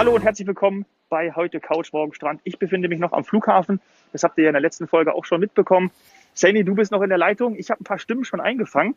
Hallo und herzlich willkommen bei heute Couch Morgen Strand. Ich befinde mich noch am Flughafen. Das habt ihr ja in der letzten Folge auch schon mitbekommen. Sani, du bist noch in der Leitung. Ich habe ein paar Stimmen schon eingefangen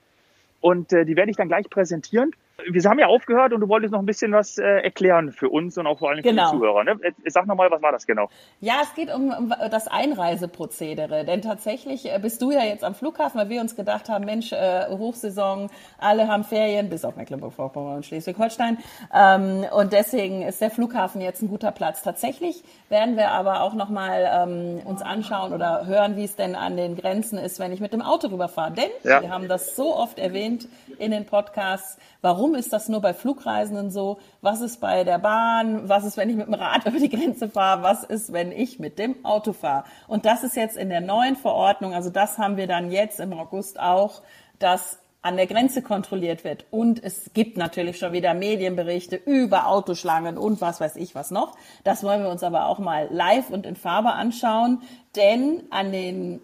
und äh, die werde ich dann gleich präsentieren. Wir haben ja aufgehört und du wolltest noch ein bisschen was äh, erklären für uns und auch vor allem Genau. für die Zuhörer. Ne? Sag nochmal, was war das genau? Ja, es geht um, um das Einreiseprozedere. Denn tatsächlich äh, bist du ja jetzt am Flughafen, weil wir uns gedacht haben, Mensch, äh, Hochsaison, alle haben Ferien, bis auf Mecklenburg-Vorpommern und Schleswig-Holstein. Ähm, und deswegen ist der Flughafen jetzt ein guter Platz. Tatsächlich werden wir aber auch nochmal ähm, uns anschauen oder hören, wie es denn an den Grenzen ist, wenn ich mit dem Auto rüberfahre. Denn Ja. wir haben das so oft erwähnt in den Podcasts. Warum ist das nur bei Flugreisenden so? Was ist bei der Bahn? Was ist, wenn ich mit dem Rad über die Grenze fahre? Was ist, wenn ich mit dem Auto fahre? Und das ist jetzt in der neuen Verordnung, also das haben wir dann jetzt im August auch, dass an der Grenze kontrolliert wird. Und es gibt natürlich schon wieder Medienberichte über Autoschlangen und was weiß ich was noch. Das wollen wir uns aber auch mal live und in Farbe anschauen. Denn an den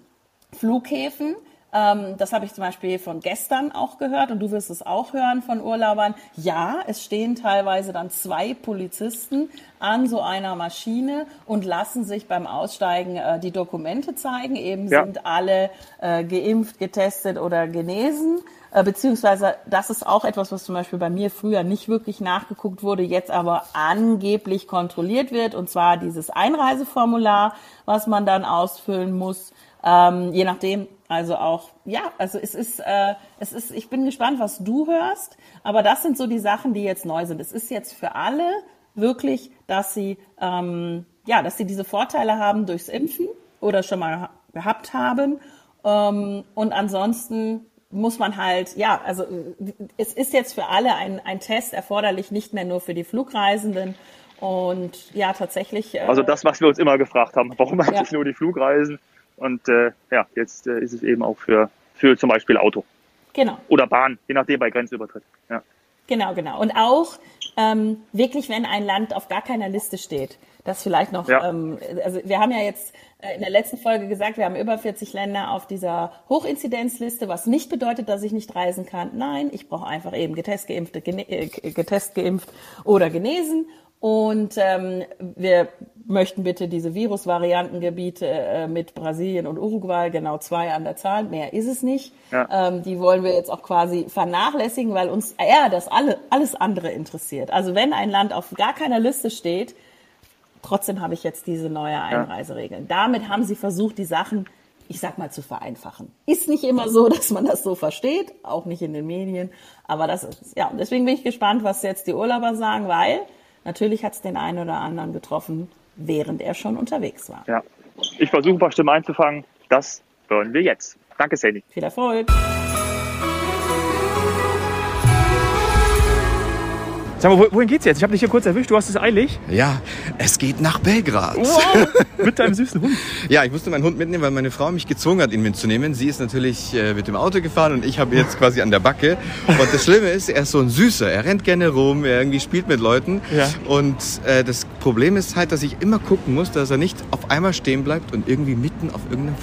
Flughäfen. Ähm, das habe ich zum Beispiel von gestern auch gehört und du wirst es auch hören von Urlaubern. Ja, es stehen teilweise dann zwei Polizisten an so einer Maschine und lassen sich beim Aussteigen äh, die Dokumente zeigen. Eben Ja. sind alle äh, geimpft, getestet oder genesen. Äh, beziehungsweise das ist auch etwas, was zum Beispiel bei mir früher nicht wirklich nachgeguckt wurde, jetzt aber angeblich kontrolliert wird. Und zwar dieses Einreiseformular, was man dann ausfüllen muss. Ähm, je nachdem, also auch, ja, also es ist, äh, es ist, ich bin gespannt, was du hörst, aber das sind so die Sachen, die jetzt neu sind. Es ist jetzt für alle wirklich, dass sie, ähm, ja, dass sie diese Vorteile haben durchs Impfen oder schon mal ha- gehabt haben. Ähm, und ansonsten muss man halt, ja, also äh, es ist jetzt für alle ein, ein Test erforderlich, nicht mehr nur für die Flugreisenden. Und ja, tatsächlich. Äh, Also das, was wir uns immer gefragt haben. Warum eigentlich Ja. nur die Flugreisen? Und äh, ja, jetzt äh, ist es eben auch für, für zum Beispiel Auto Genau. oder Bahn, je nachdem bei Grenzübertritt. Ja. Genau, genau. Und auch ähm, wirklich, wenn ein Land auf gar keiner Liste steht, das vielleicht noch, Ja. ähm, also wir haben ja jetzt äh, in der letzten Folge gesagt, wir haben über 40 Länder auf dieser Hochinzidenzliste, was nicht bedeutet, dass ich nicht reisen kann. Nein, ich brauche einfach eben getest, geimpft, gene, äh, getest, geimpft oder genesen. Und ähm, wir möchten bitte diese Virusvariantengebiete äh, mit Brasilien und Uruguay, genau zwei an der Zahl, mehr ist es nicht. Ja. Ähm, die wollen wir jetzt auch quasi vernachlässigen, weil uns eher das alle, alles andere interessiert. Also wenn ein Land auf gar keiner Liste steht, trotzdem habe ich jetzt diese neue Einreiseregeln. Damit haben sie versucht, die Sachen, ich sag mal, zu vereinfachen. Ist nicht immer so, dass man das so versteht, auch nicht in den Medien, aber das ist es. Ja, und deswegen bin ich gespannt, was jetzt die Urlauber sagen, weil natürlich hat es den einen oder anderen getroffen, während er schon unterwegs war. ja. Ich versuche ein paar Stimmen einzufangen. Das hören wir jetzt. Danke, Sandy. Viel Erfolg! Sag mal, wo- wohin geht's jetzt? Ich habe dich hier kurz erwischt. Du hast es eilig. Ja, es geht nach Belgrad. Wow. Mit deinem süßen Hund. Ja, ich musste meinen Hund mitnehmen, weil meine Frau mich gezwungen hat, ihn mitzunehmen. Sie ist natürlich äh, mit dem Auto gefahren und ich habe ihn jetzt quasi an der Backe. Und das Schlimme ist, er ist so ein Süßer. Er rennt gerne rum, er irgendwie spielt mit Leuten. Ja. Und äh, das Problem ist halt, dass ich immer gucken muss, dass er nicht auf einmal stehen bleibt und irgendwie mitten auf irgendeinem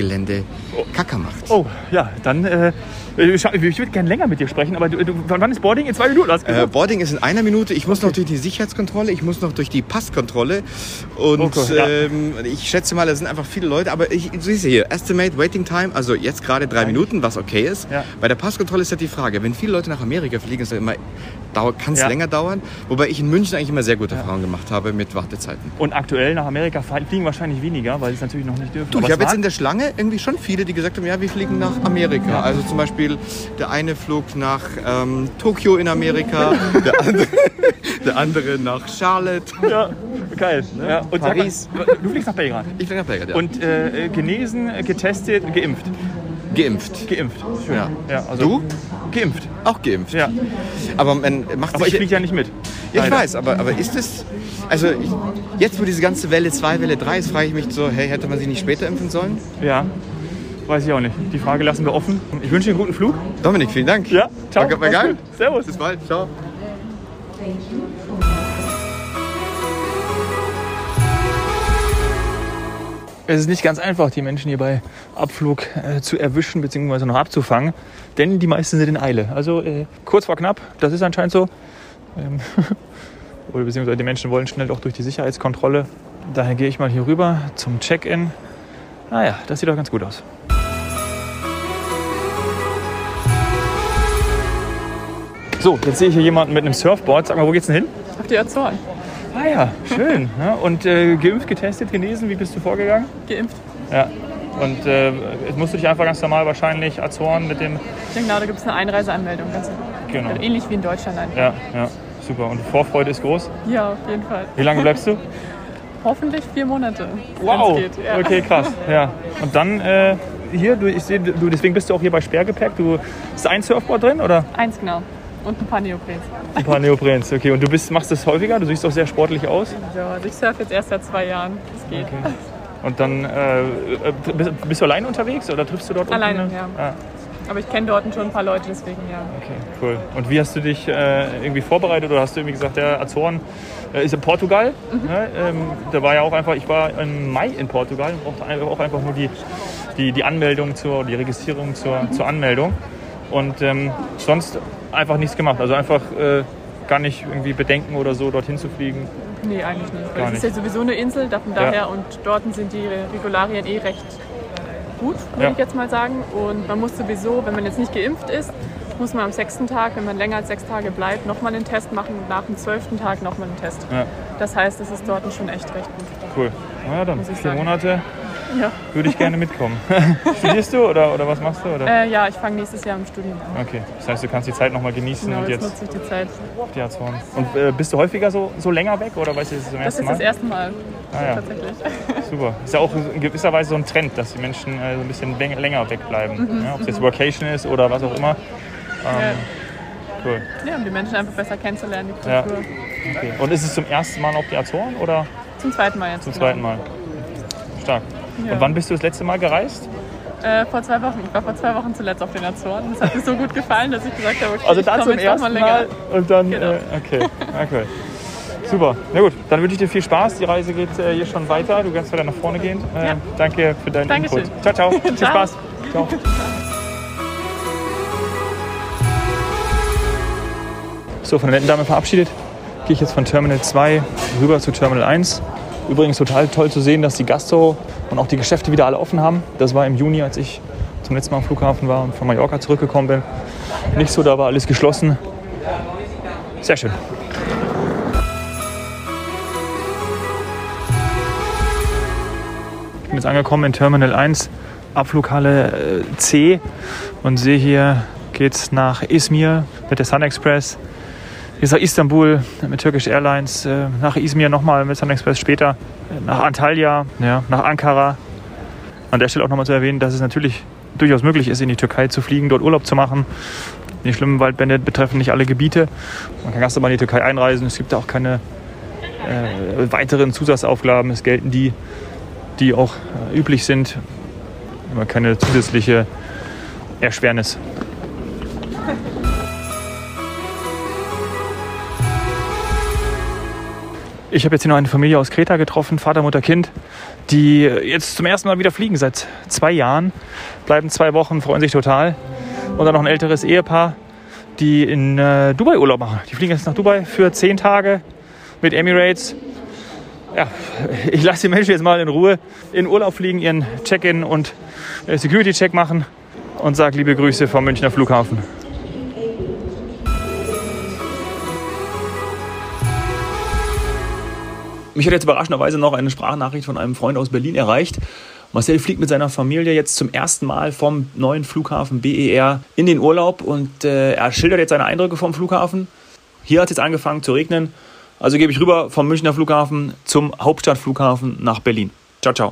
Flughafengelände Kacker macht. Oh, ja, dann. Äh, ich würde gerne länger mit dir sprechen, aber du, du, wann ist Boarding? In zwei Minuten hast du Äh. Boarding ist in einer Minute. Ich muss noch durch die Sicherheitskontrolle, ich muss noch durch die Passkontrolle. Und Oh Gott, ja. ähm, ich schätze mal, da sind einfach viele Leute. Aber ich, du siehst hier, Estimate Waiting Time, also jetzt gerade drei Minuten, was okay ist. Ja. Bei der Passkontrolle ist halt die Frage, wenn viele Leute nach Amerika fliegen, ist das immer, kann es Ja. länger dauern. Wobei ich in München eigentlich immer sehr gute Erfahrungen gemacht habe mit Wartezeiten. Und aktuell nach Amerika fliegen wahrscheinlich weniger, weil sie es natürlich noch nicht dürfen. Du, Aber ich habe jetzt in der Schlange irgendwie schon viele, die gesagt haben, ja, wir fliegen nach Amerika. Also zum Beispiel der eine flog nach ähm, Tokio in Amerika, der andere, der andere nach Charlotte. Ja, geil. Ja, und Paris. Mal, du fliegst nach Belgrad. Ich fliege nach Belgrad, ja. Und äh, genesen, getestet, geimpft. geimpft. Geimpft. Schön. Ja. Ja, also Du? Geimpft. Auch geimpft. Ja. Aber man macht Aber sich ich fliege ja nicht mit. Ja, ich weiß, aber, aber ist es. Also ich, jetzt, wo diese ganze Welle 2, Welle 3 ist, frage ich mich so, hey, hätte man sich nicht später impfen sollen? Ja. Weiß ich auch nicht. Die Frage lassen wir offen. Ich wünsche dir einen guten Flug. Dominik, vielen Dank. Ja, ciao. War, war geil. gut. Servus. Bis bald. Ciao. Es ist nicht ganz einfach, die Menschen hier bei Abflug äh, zu erwischen bzw. noch abzufangen, denn die meisten sind in Eile. Also äh, kurz vor knapp, das ist anscheinend so. Ähm, oder beziehungsweise die Menschen wollen schnell auch durch die Sicherheitskontrolle. Daher gehe ich mal hier rüber zum Check-in. Naja, das sieht doch ganz gut aus. So, jetzt sehe ich hier jemanden mit einem Surfboard. Sag mal, wo geht's denn hin? Auf die Azoren. Ah ja, schön. Ja, und äh, geimpft, getestet, genesen, wie bist du vorgegangen? Geimpft. Ja. Und äh, jetzt musst du dich einfach ganz normal wahrscheinlich Azoren mit dem. Genau, da gibt es eine Einreiseanmeldung. Ganz Genau. Ähnlich wie in Deutschland einfach. Ja, ja, super. Und die Vorfreude ist groß. Ja, auf jeden Fall. Wie lange bleibst du? Hoffentlich vier Monate. Wow. Geht. Ja. Okay, krass. Ja. Und dann äh, hier, du, ich sehe, du, deswegen bist du auch hier bei Sperrgepäck. Du ist ein Surfboard drin oder Eins genau. Und ein paar Neoprens. ein paar Neoprens? Okay. Und du bist, machst das häufiger. Du siehst auch sehr sportlich aus. Ja, also ich surfe jetzt erst seit zwei Jahren. Das geht. Und dann äh, bist, bist du allein unterwegs oder triffst du dort Alleine, ja. Ah, Aber ich kenne dort schon ein paar Leute, deswegen ja. okay, cool. Und wie hast du dich äh, irgendwie vorbereitet oder hast du irgendwie gesagt, der Azoren äh, ist in Portugal? Ne? Ähm, da war ja auch einfach, ich war im Mai in Portugal und brauchte auch einfach nur die, die, die Anmeldung zur, die Registrierung zur, zur Anmeldung. Und ähm, sonst einfach nichts gemacht. Also einfach äh, gar nicht irgendwie bedenken oder so, dorthin zu fliegen. Nee, eigentlich nicht. Weil es ist ja sowieso eine Insel, da- von Ja. daher und dort sind die Regularien eh recht gut, würde Ja. ich jetzt mal sagen. Und man muss sowieso, wenn man jetzt nicht geimpft ist, muss man am sechsten Tag, wenn man länger als sechs Tage bleibt, nochmal einen Test machen und nach dem zwölften Tag nochmal einen Test. Ja. Das heißt, es ist dort schon echt recht gut. Cool. Na ja, dann vier. Monate Ja, würde ich gerne mitkommen. Studierst du oder, oder was machst du? Oder? äh, ja ich fange nächstes Jahr im Studium an. Okay, das heißt, du kannst die Zeit nochmal genießen Genau, und jetzt nutze ich die Zeit. die Azoren. Und äh, bist du häufiger so, so länger weg oder weißt du, das ist Das ersten ist Mal? das erste Mal Ah, ja. tatsächlich. Super. Ist ja auch in gewisser Weise so ein Trend, dass die Menschen äh, so ein bisschen läng- länger wegbleiben. Mhm. Ja, Ob es jetzt Workation ist oder was auch immer. Ähm, Cool. Ja, um die Menschen einfach besser kennenzulernen, die Ja. Kultur. Okay. Und ist es zum ersten Mal auf die Azoren oder Zum zweiten Mal jetzt. zum genau. zweiten Mal? Stark. Ja. Und wann bist du das letzte Mal gereist? Äh, vor zwei Wochen. Ich war vor zwei Wochen zuletzt auf den Azoren. Das hat mir so gut gefallen, dass ich gesagt habe, okay, Also ich da komme zum ersten mal Mal länger. und dann. Genau. Äh, okay. okay. Super. Na gut, dann wünsche ich dir viel Spaß. Die Reise geht äh, hier schon weiter. Du kannst weiter nach vorne gehen. Ja. Danke für deinen Dankeschön. Input. Ciao, ciao. viel. Spaß. Ciao. So, von der netten Dame verabschiedet, gehe ich jetzt von Terminal 2 rüber zu Terminal 1. Übrigens total toll zu sehen, dass die Gastro und auch die Geschäfte wieder alle offen haben. Das war im Juni, als ich zum letzten Mal am Flughafen war und von Mallorca zurückgekommen bin. Nicht so, da war alles geschlossen. Sehr schön. Ich bin jetzt angekommen in Terminal 1, Abflughalle äh, C und sehe hier geht's nach Izmir mit der Sun Express. Hier ist nach Istanbul mit Turkish Airlines, äh, nach Izmir nochmal mit Sun Express später, äh, nach Antalya, ja, nach Ankara. An der Stelle auch nochmal zu erwähnen, dass es natürlich durchaus möglich ist, in die Türkei zu fliegen, dort Urlaub zu machen. Die schlimmen Waldbrände betreffen nicht alle Gebiete. Man kann ganz normal in die Türkei einreisen. Es gibt da auch keine äh, weiteren Zusatzaufgaben. Es gelten die, die auch äh, üblich sind. Aber keine zusätzliche Erschwernis. Ich habe jetzt hier noch eine Familie aus Kreta getroffen, Vater, Mutter, Kind, die jetzt zum ersten Mal wieder fliegen seit zwei Jahren, bleiben zwei Wochen, freuen sich total. Und dann noch ein älteres Ehepaar, die in äh, Dubai Urlaub machen. Die fliegen jetzt nach Dubai für zehn Tage mit Emirates. Ja, ich lasse die Menschen jetzt mal in Ruhe in Urlaub fliegen, ihren Check-in und äh, Security-Check machen und sage liebe Grüße vom Münchner Flughafen. Mich hat jetzt überraschenderweise noch eine Sprachnachricht von einem Freund aus Berlin erreicht. Marcel fliegt mit seiner Familie jetzt zum ersten Mal vom neuen Flughafen BER in den Urlaub und äh, er schildert jetzt seine Eindrücke vom Flughafen. Hier hat es jetzt angefangen zu regnen. Also gebe ich rüber vom Münchner Flughafen zum Hauptstadtflughafen nach Berlin. Ciao, ciao.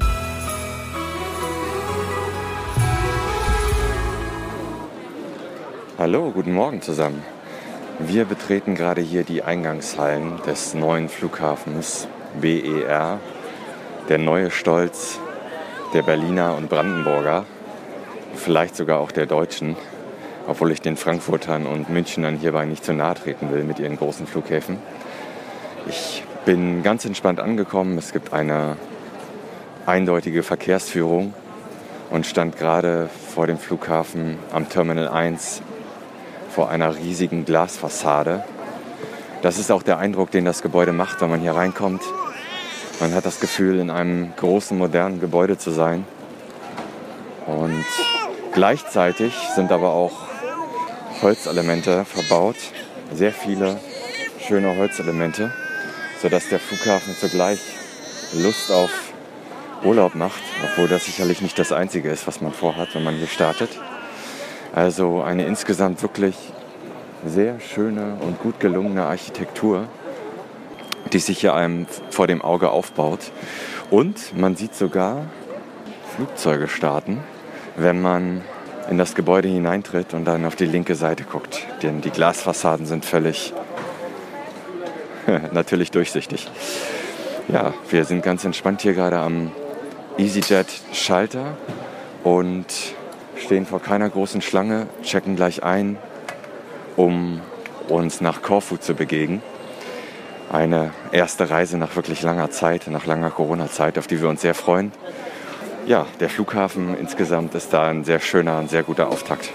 Hallo, guten Morgen zusammen. Wir betreten gerade hier die Eingangshallen des neuen Flughafens BER, der neue Stolz der Berliner und Brandenburger, vielleicht sogar auch der Deutschen, obwohl ich den Frankfurtern und Münchnern hierbei nicht zu nahe treten will mit ihren großen Flughäfen. Ich bin ganz entspannt angekommen. Es gibt eine eindeutige Verkehrsführung und stand gerade vor dem Flughafen am Terminal 1 vor einer riesigen Glasfassade, Das ist auch der Eindruck, den das Gebäude macht, wenn man hier reinkommt. Man hat das Gefühl, in einem großen, modernen Gebäude zu sein. Und gleichzeitig sind aber auch Holzelemente verbaut. Sehr viele schöne Holzelemente, sodass der Flughafen zugleich Lust auf Urlaub macht, obwohl das sicherlich nicht das Einzige ist, was man vorhat, wenn man hier startet. Also eine insgesamt wirklich sehr schöne und gut gelungene Architektur, die sich hier einem vor dem Auge aufbaut. Und man sieht sogar Flugzeuge starten, wenn man in das Gebäude hineintritt und dann auf die linke Seite guckt. Denn die Glasfassaden sind völlig natürlich durchsichtig. Ja, wir sind ganz entspannt hier gerade am EasyJet-Schalter und stehen vor keiner großen Schlange, checken gleich ein, um uns nach Korfu zu begegnen. Eine erste Reise nach wirklich langer Zeit, nach langer Corona-Zeit, auf die wir uns sehr freuen. Ja, der Flughafen insgesamt ist da ein sehr schöner und sehr guter Auftakt.